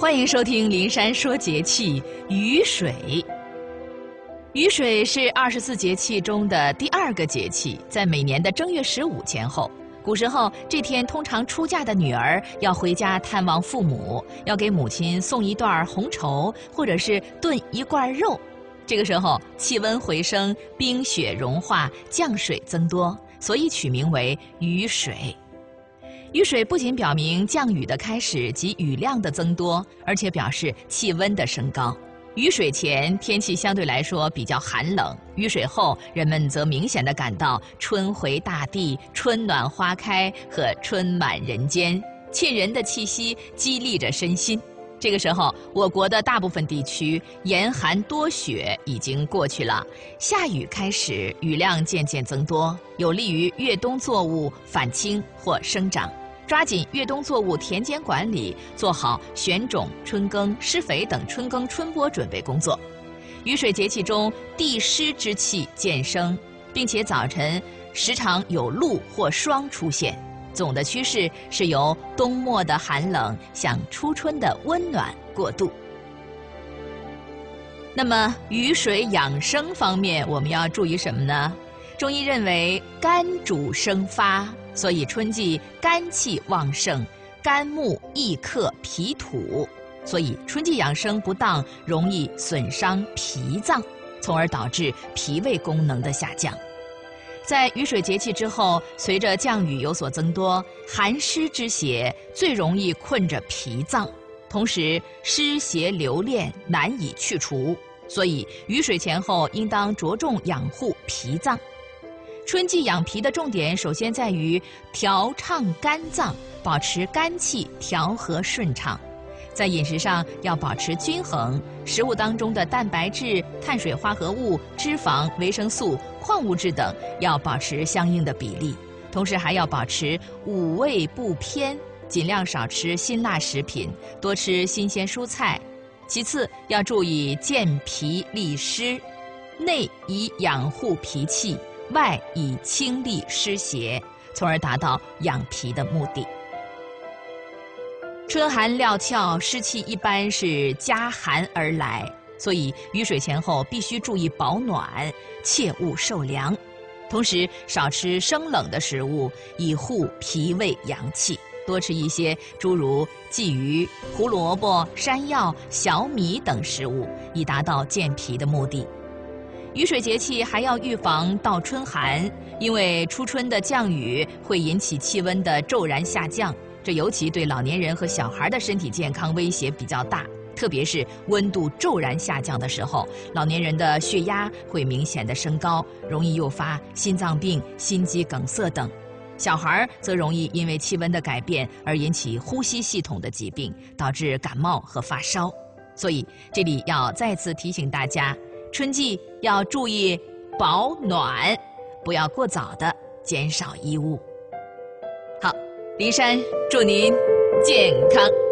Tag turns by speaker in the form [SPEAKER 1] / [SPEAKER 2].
[SPEAKER 1] 欢迎收听《灵山说节气》雨水。雨水是二十四节气中的第二个节气，在每年的正月十五前后。古时候，这天通常出嫁的女儿要回家探望父母，要给母亲送一段红绸，或者是炖一罐肉。这个时候，气温回升，冰雪融化，降水增多，所以取名为雨水。雨水不仅表明降雨的开始及雨量的增多，而且表示气温的升高。雨水前天气相对来说比较寒冷，雨水后人们则明显的感到春回大地、春暖花开和春满人间，沁人的气息激励着身心。这个时候，我国的大部分地区严寒多雪已经过去了，下雨开始，雨量渐渐增多，有利于越冬作物返青或生长。抓紧越冬作物田间管理，做好选种、春耕、施肥等春耕春播准备工作。雨水节气中，地湿之气渐生，并且早晨时常有露或霜出现。总的趋势是由冬末的寒冷向初春的温暖过渡。那么雨水养生方面，我们要注意什么呢？中医认为肝主生发，所以春季肝气旺盛，肝木易克脾土，所以春季养生不当，容易损伤脾脏，从而导致脾胃功能的下降。在雨水节气之后，随着降雨有所增多，寒湿之邪最容易困着脾脏，同时湿邪留恋难以去除，所以雨水前后应当着重养护脾脏。春季养脾的重点首先在于调畅肝脏，保持肝气调和顺畅。在饮食上要保持均衡，食物当中的蛋白质、碳水化合物、脂肪、维生素、矿物质等要保持相应的比例，同时还要保持五味不偏，尽量少吃辛辣食品，多吃新鲜蔬菜。其次要注意健脾利湿，内以养护脾气，外以清利湿邪，从而达到养脾的目的。春寒料峭，湿气一般是加寒而来，所以雨水前后必须注意保暖，切勿受凉。同时，少吃生冷的食物，以护脾胃阳气。多吃一些诸如鲫鱼、胡萝卜、山药、小米等食物，以达到健脾的目的。雨水节气还要预防倒春寒，因为初春的降雨会引起气温的骤然下降。这尤其对老年人和小孩的身体健康威胁比较大，特别是温度骤然下降的时候，老年人的血压会明显的升高，容易诱发心脏病、心肌梗塞等；小孩则容易因为气温的改变而引起呼吸系统的疾病，导致感冒和发烧。所以这里要再次提醒大家，春季要注意保暖，不要过早的减少衣物。黎。山，祝您健康。